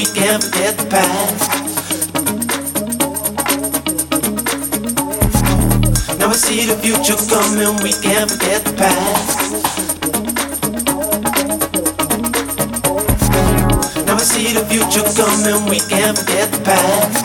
we can't forget the past. Now we see the future coming, we can't forget the past. Now we see the future coming, we can't forget the past.